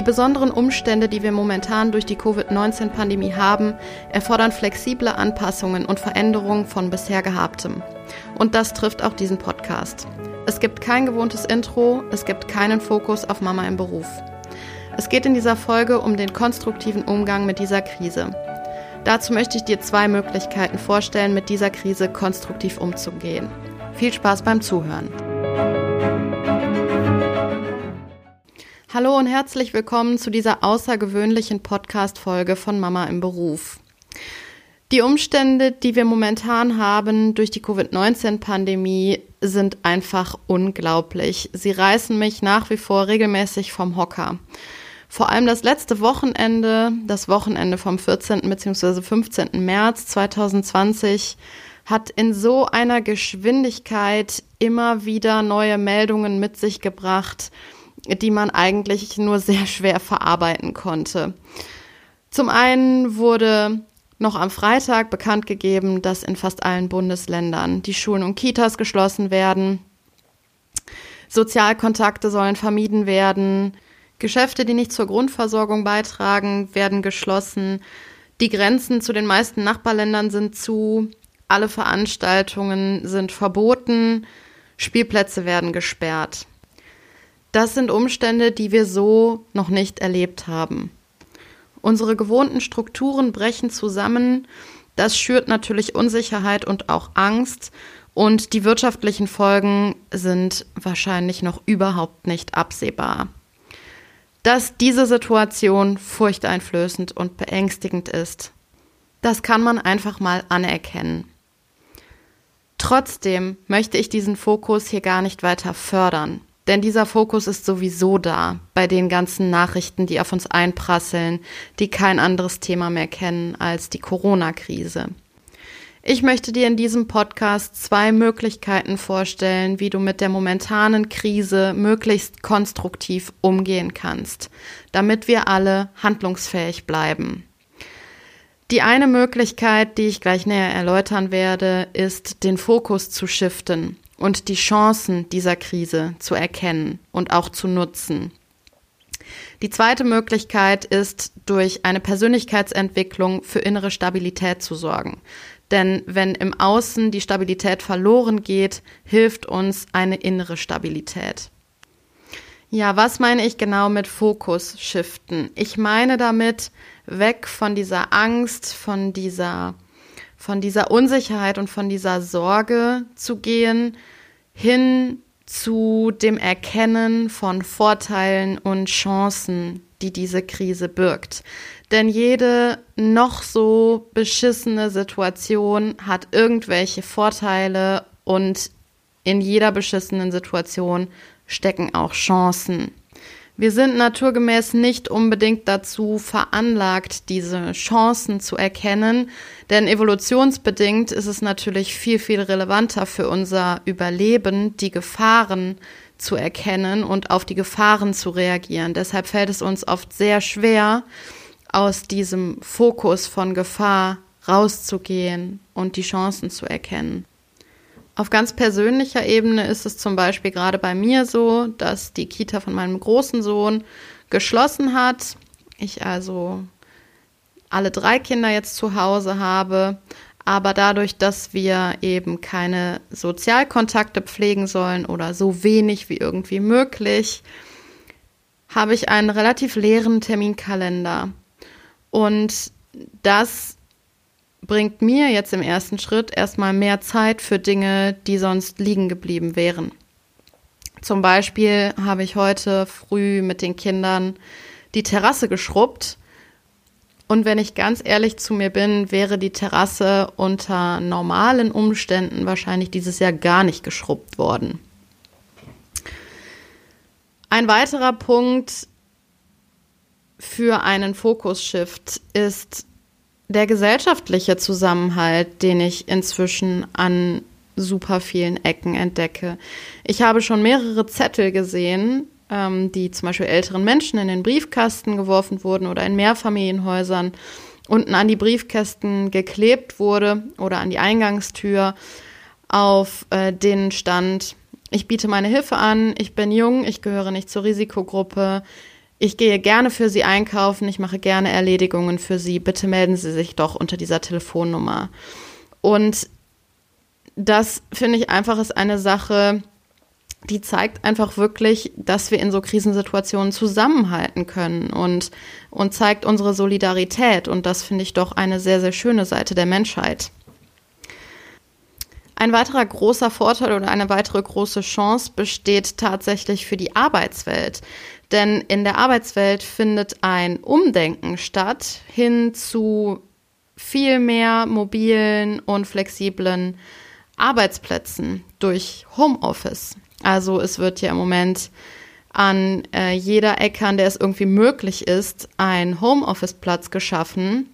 Die besonderen Umstände, die wir momentan durch die Covid-19-Pandemie haben, erfordern flexible Anpassungen und Veränderungen von bisher Gehabtem. Und das trifft auch diesen Podcast. Es gibt kein gewohntes Intro, es gibt keinen Fokus auf Mama im Beruf. Es geht in dieser Folge um den konstruktiven Umgang mit dieser Krise. Dazu möchte ich dir zwei Möglichkeiten vorstellen, mit dieser Krise konstruktiv umzugehen. Viel Spaß beim Zuhören. Hallo und herzlich willkommen zu dieser außergewöhnlichen Podcast-Folge von Mama im Beruf. Die Umstände, die wir momentan haben durch die Covid-19-Pandemie, sind einfach unglaublich. Sie reißen mich nach wie vor regelmäßig vom Hocker. Vor allem das letzte Wochenende, das Wochenende vom 14. bzw. 15. März 2020, hat in so einer Geschwindigkeit immer wieder neue Meldungen mit sich gebracht, die man eigentlich nur sehr schwer verarbeiten konnte. Zum einen wurde noch am Freitag bekannt gegeben, dass in fast allen Bundesländern die Schulen und Kitas geschlossen werden. Sozialkontakte sollen vermieden werden. Geschäfte, die nicht zur Grundversorgung beitragen, werden geschlossen. Die Grenzen zu den meisten Nachbarländern sind zu. Alle Veranstaltungen sind verboten. Spielplätze werden gesperrt. Das sind Umstände, die wir so noch nicht erlebt haben. Unsere gewohnten Strukturen brechen zusammen. Das schürt natürlich Unsicherheit und auch Angst. Und die wirtschaftlichen Folgen sind wahrscheinlich noch überhaupt nicht absehbar. Dass diese Situation furchteinflößend und beängstigend ist, das kann man einfach mal anerkennen. Trotzdem möchte ich diesen Fokus hier gar nicht weiter fördern. Denn dieser Fokus ist sowieso da bei den ganzen Nachrichten, die auf uns einprasseln, die kein anderes Thema mehr kennen als die Corona-Krise. Ich möchte dir in diesem Podcast zwei Möglichkeiten vorstellen, wie du mit der momentanen Krise möglichst konstruktiv umgehen kannst, damit wir alle handlungsfähig bleiben. Die eine Möglichkeit, die ich gleich näher erläutern werde, ist, den Fokus zu shiften und die Chancen dieser Krise zu erkennen und auch zu nutzen. Die zweite Möglichkeit ist, durch eine Persönlichkeitsentwicklung für innere Stabilität zu sorgen. Denn wenn im Außen die Stabilität verloren geht, hilft uns eine innere Stabilität. Ja, was meine ich genau mit Fokus shiften? Ich meine damit weg von dieser Angst, von dieser von dieser Unsicherheit und von dieser Sorge zu gehen, hin zu dem Erkennen von Vorteilen und Chancen, die diese Krise birgt. Denn jede noch so beschissene Situation hat irgendwelche Vorteile und in jeder beschissenen Situation stecken auch Chancen. Wir sind naturgemäß nicht unbedingt dazu veranlagt, diese Chancen zu erkennen, denn evolutionsbedingt ist es natürlich viel, viel relevanter für unser Überleben, die Gefahren zu erkennen und auf die Gefahren zu reagieren. Deshalb fällt es uns oft sehr schwer, aus diesem Fokus von Gefahr rauszugehen und die Chancen zu erkennen. Auf ganz persönlicher Ebene ist es zum Beispiel gerade bei mir so, dass die Kita von meinem großen Sohn geschlossen hat. Ich also alle drei Kinder jetzt zu Hause habe. Aber dadurch, dass wir eben keine Sozialkontakte pflegen sollen oder so wenig wie irgendwie möglich, habe ich einen relativ leeren Terminkalender. Und das bringt mir jetzt im ersten Schritt erstmal mehr Zeit für Dinge, die sonst liegen geblieben wären. Zum Beispiel habe ich heute früh mit den Kindern die Terrasse geschrubbt. Und wenn ich ganz ehrlich zu mir bin, wäre die Terrasse unter normalen Umständen wahrscheinlich dieses Jahr gar nicht geschrubbt worden. Ein weiterer Punkt für einen Fokus-Shift ist der gesellschaftliche Zusammenhalt, den ich inzwischen an super vielen Ecken entdecke. Ich habe schon mehrere Zettel gesehen, ähm, die zum Beispiel älteren Menschen in den Briefkasten geworfen wurden oder in Mehrfamilienhäusern unten an die Briefkästen geklebt wurde oder an die Eingangstür, auf äh, denen stand, ich biete meine Hilfe an, ich bin jung, ich gehöre nicht zur Risikogruppe, Ich gehe gerne für Sie einkaufen, ich mache gerne Erledigungen für Sie. Bitte melden Sie sich doch unter dieser Telefonnummer. Und das finde ich einfach ist eine Sache, die zeigt einfach wirklich, dass wir in so Krisensituationen zusammenhalten können und, und zeigt unsere Solidarität. Und das finde ich doch eine sehr, sehr schöne Seite der Menschheit. Ein weiterer großer Vorteil oder eine weitere große Chance besteht tatsächlich für die Arbeitswelt. Denn in der Arbeitswelt findet ein Umdenken statt hin zu viel mehr mobilen und flexiblen Arbeitsplätzen durch Homeoffice. Also es wird ja im Moment an äh, jeder Ecke, an der es irgendwie möglich ist, ein Homeoffice-Platz geschaffen.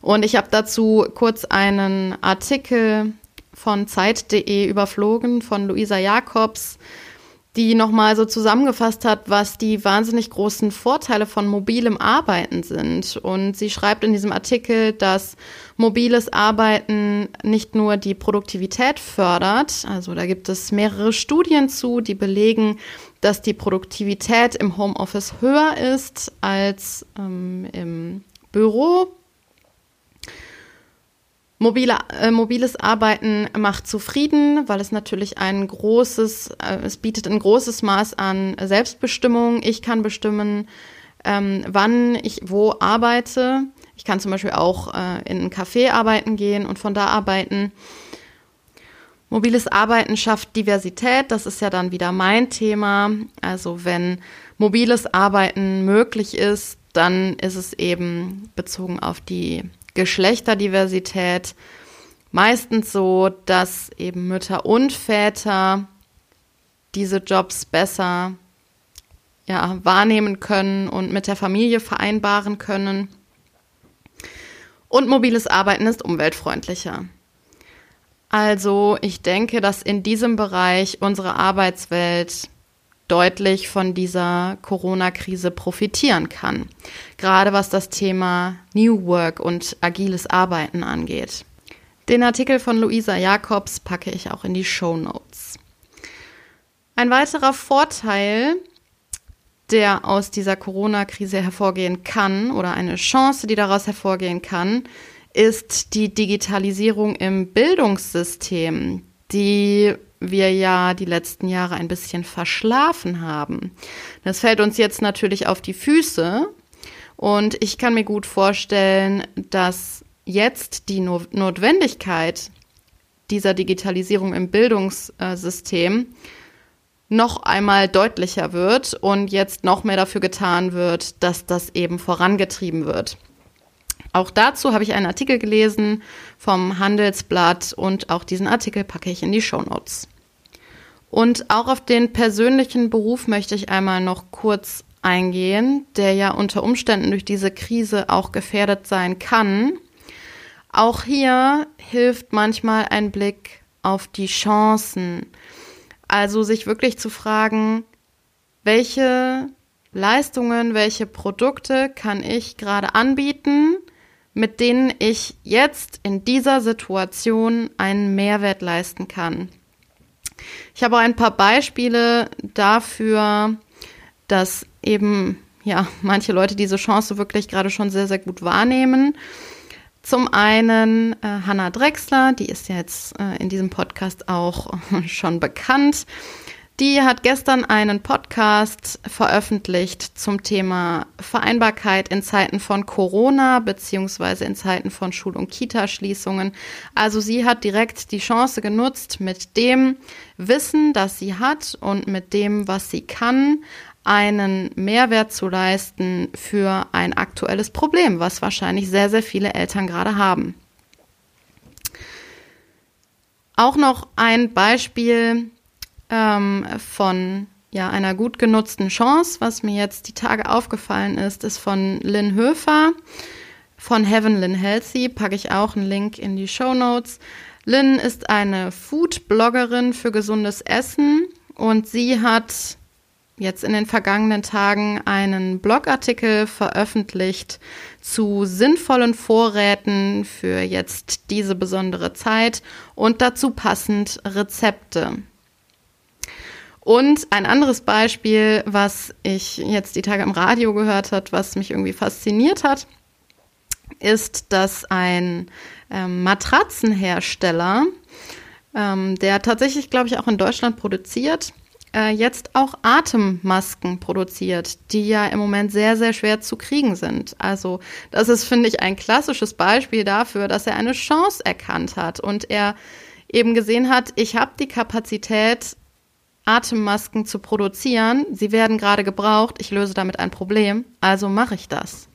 Und ich habe dazu kurz einen Artikel von Zeit.de überflogen von Luisa Jakobs, die nochmal so zusammengefasst hat, was die wahnsinnig großen Vorteile von mobilem Arbeiten sind. Und sie schreibt in diesem Artikel, dass mobiles Arbeiten nicht nur die Produktivität fördert, also da gibt es mehrere Studien zu, die belegen, dass die Produktivität im Homeoffice höher ist als ähm, im Büro. Mobile, äh, mobiles Arbeiten macht zufrieden, weil es natürlich ein großes, äh, es bietet ein großes Maß an Selbstbestimmung. Ich kann bestimmen, ähm, wann ich wo arbeite. Ich kann zum Beispiel auch äh, in ein Café arbeiten gehen und von da arbeiten. Mobiles Arbeiten schafft Diversität, das ist ja dann wieder mein Thema. Also wenn mobiles Arbeiten möglich ist, dann ist es eben bezogen auf die Geschlechterdiversität meistens so, dass eben Mütter und Väter diese Jobs besser ja, wahrnehmen können und mit der Familie vereinbaren können. Und mobiles Arbeiten ist umweltfreundlicher. Also ich denke, dass in diesem Bereich unsere Arbeitswelt deutlich von dieser Corona-Krise profitieren kann. Gerade was das Thema New Work und agiles Arbeiten angeht. Den Artikel von Luisa Jacobs packe ich auch in die Show Notes. Ein weiterer Vorteil, der aus dieser Corona-Krise hervorgehen kann oder eine Chance, die daraus hervorgehen kann, ist die Digitalisierung im Bildungssystem, die wir ja die letzten Jahre ein bisschen verschlafen haben. Das fällt uns jetzt natürlich auf die Füße und ich kann mir gut vorstellen, dass jetzt die no Notwendigkeit dieser Digitalisierung im Bildungssystem noch einmal deutlicher wird und jetzt noch mehr dafür getan wird, dass das eben vorangetrieben wird. Auch dazu habe ich einen Artikel gelesen vom Handelsblatt und auch diesen Artikel packe ich in die Show Notes. Und auch auf den persönlichen Beruf möchte ich einmal noch kurz eingehen, der ja unter Umständen durch diese Krise auch gefährdet sein kann. Auch hier hilft manchmal ein Blick auf die Chancen. Also sich wirklich zu fragen, welche Leistungen, welche Produkte kann ich gerade anbieten, mit denen ich jetzt in dieser Situation einen Mehrwert leisten kann. Ich habe auch ein paar Beispiele dafür, dass eben ja manche Leute diese Chance wirklich gerade schon sehr, sehr gut wahrnehmen. Zum einen äh, Hanna Drexler, die ist jetzt äh, in diesem Podcast auch schon bekannt. Die hat gestern einen Podcast veröffentlicht zum Thema Vereinbarkeit in Zeiten von Corona beziehungsweise in Zeiten von Schul- und Kita-Schließungen. Also sie hat direkt die Chance genutzt, mit dem Wissen, das sie hat und mit dem, was sie kann, einen Mehrwert zu leisten für ein aktuelles Problem, was wahrscheinlich sehr, sehr viele Eltern gerade haben. Auch noch ein Beispiel ähm, von ja, einer gut genutzten Chance, was mir jetzt die Tage aufgefallen ist, ist von Lynn Höfer von Heaven Lynn Healthy, packe ich auch einen Link in die Show Notes. Lynn ist eine Food-Bloggerin für gesundes Essen und sie hat jetzt in den vergangenen Tagen einen Blogartikel veröffentlicht zu sinnvollen Vorräten für jetzt diese besondere Zeit und dazu passend Rezepte. Und ein anderes Beispiel, was ich jetzt die Tage im Radio gehört hat, was mich irgendwie fasziniert hat, ist, dass ein ähm, Matratzenhersteller, ähm, der tatsächlich, glaube ich, auch in Deutschland produziert, äh, jetzt auch Atemmasken produziert, die ja im Moment sehr, sehr schwer zu kriegen sind. Also das ist, finde ich, ein klassisches Beispiel dafür, dass er eine Chance erkannt hat und er eben gesehen hat, ich habe die Kapazität, Atemmasken zu produzieren. Sie werden gerade gebraucht. Ich löse damit ein Problem. Also mache ich das.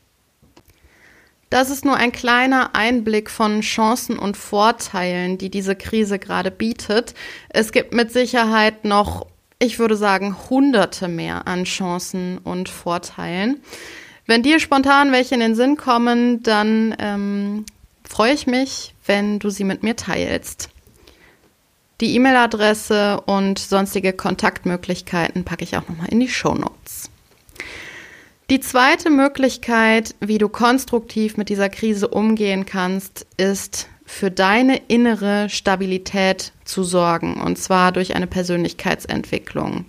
Das ist nur ein kleiner Einblick von Chancen und Vorteilen, die diese Krise gerade bietet. Es gibt mit Sicherheit noch, ich würde sagen, hunderte mehr an Chancen und Vorteilen. Wenn dir spontan welche in den Sinn kommen, dann ähm, freue ich mich, wenn du sie mit mir teilst. Die E-Mail-Adresse und sonstige Kontaktmöglichkeiten packe ich auch nochmal in die Show Notes. Die zweite Möglichkeit, wie du konstruktiv mit dieser Krise umgehen kannst, ist für deine innere Stabilität zu sorgen, und zwar durch eine Persönlichkeitsentwicklung.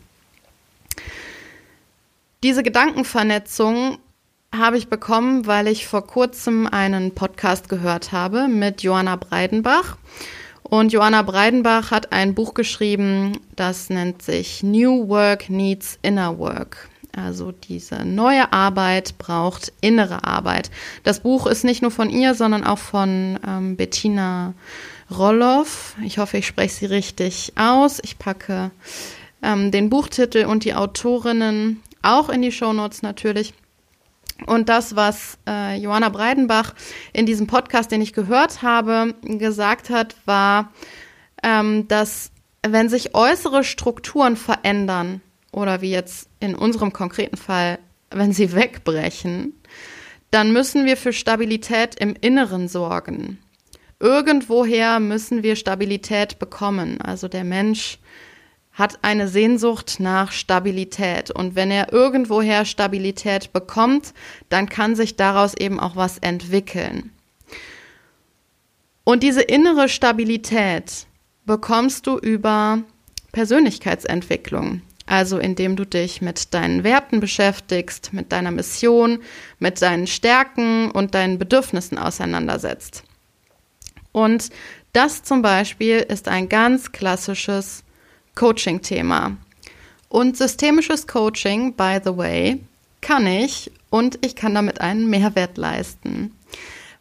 Diese Gedankenvernetzung habe ich bekommen, weil ich vor kurzem einen Podcast gehört habe mit Johanna Breidenbach. Und Joanna Breidenbach hat ein Buch geschrieben, das nennt sich New Work Needs Inner Work. Also diese neue Arbeit braucht innere Arbeit. Das Buch ist nicht nur von ihr, sondern auch von ähm, Bettina Rolloff. Ich hoffe, ich spreche sie richtig aus. Ich packe ähm, den Buchtitel und die Autorinnen auch in die Shownotes natürlich. Und das, was äh, Johanna Breidenbach in diesem Podcast, den ich gehört habe, gesagt hat, war, ähm, dass wenn sich äußere Strukturen verändern, oder wie jetzt in unserem konkreten Fall, wenn sie wegbrechen, dann müssen wir für Stabilität im Inneren sorgen. Irgendwoher müssen wir Stabilität bekommen. Also der Mensch hat eine Sehnsucht nach Stabilität. Und wenn er irgendwoher Stabilität bekommt, dann kann sich daraus eben auch was entwickeln. Und diese innere Stabilität bekommst du über Persönlichkeitsentwicklung. Also indem du dich mit deinen Werten beschäftigst, mit deiner Mission, mit deinen Stärken und deinen Bedürfnissen auseinandersetzt. Und das zum Beispiel ist ein ganz klassisches Coaching-Thema. Und systemisches Coaching, by the way, kann ich und ich kann damit einen Mehrwert leisten.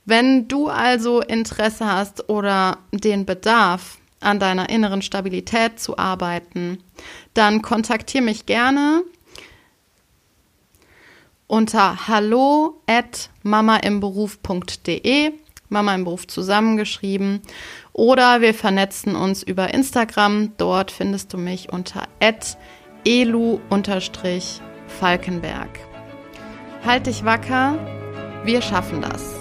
Wenn du also Interesse hast oder den Bedarf, an deiner inneren Stabilität zu arbeiten, dann kontaktiere mich gerne unter hallo at mamaimberuf.de, Mama im Beruf zusammengeschrieben oder wir vernetzen uns über Instagram. Dort findest du mich unter elu-falkenberg. Halt dich wacker, wir schaffen das.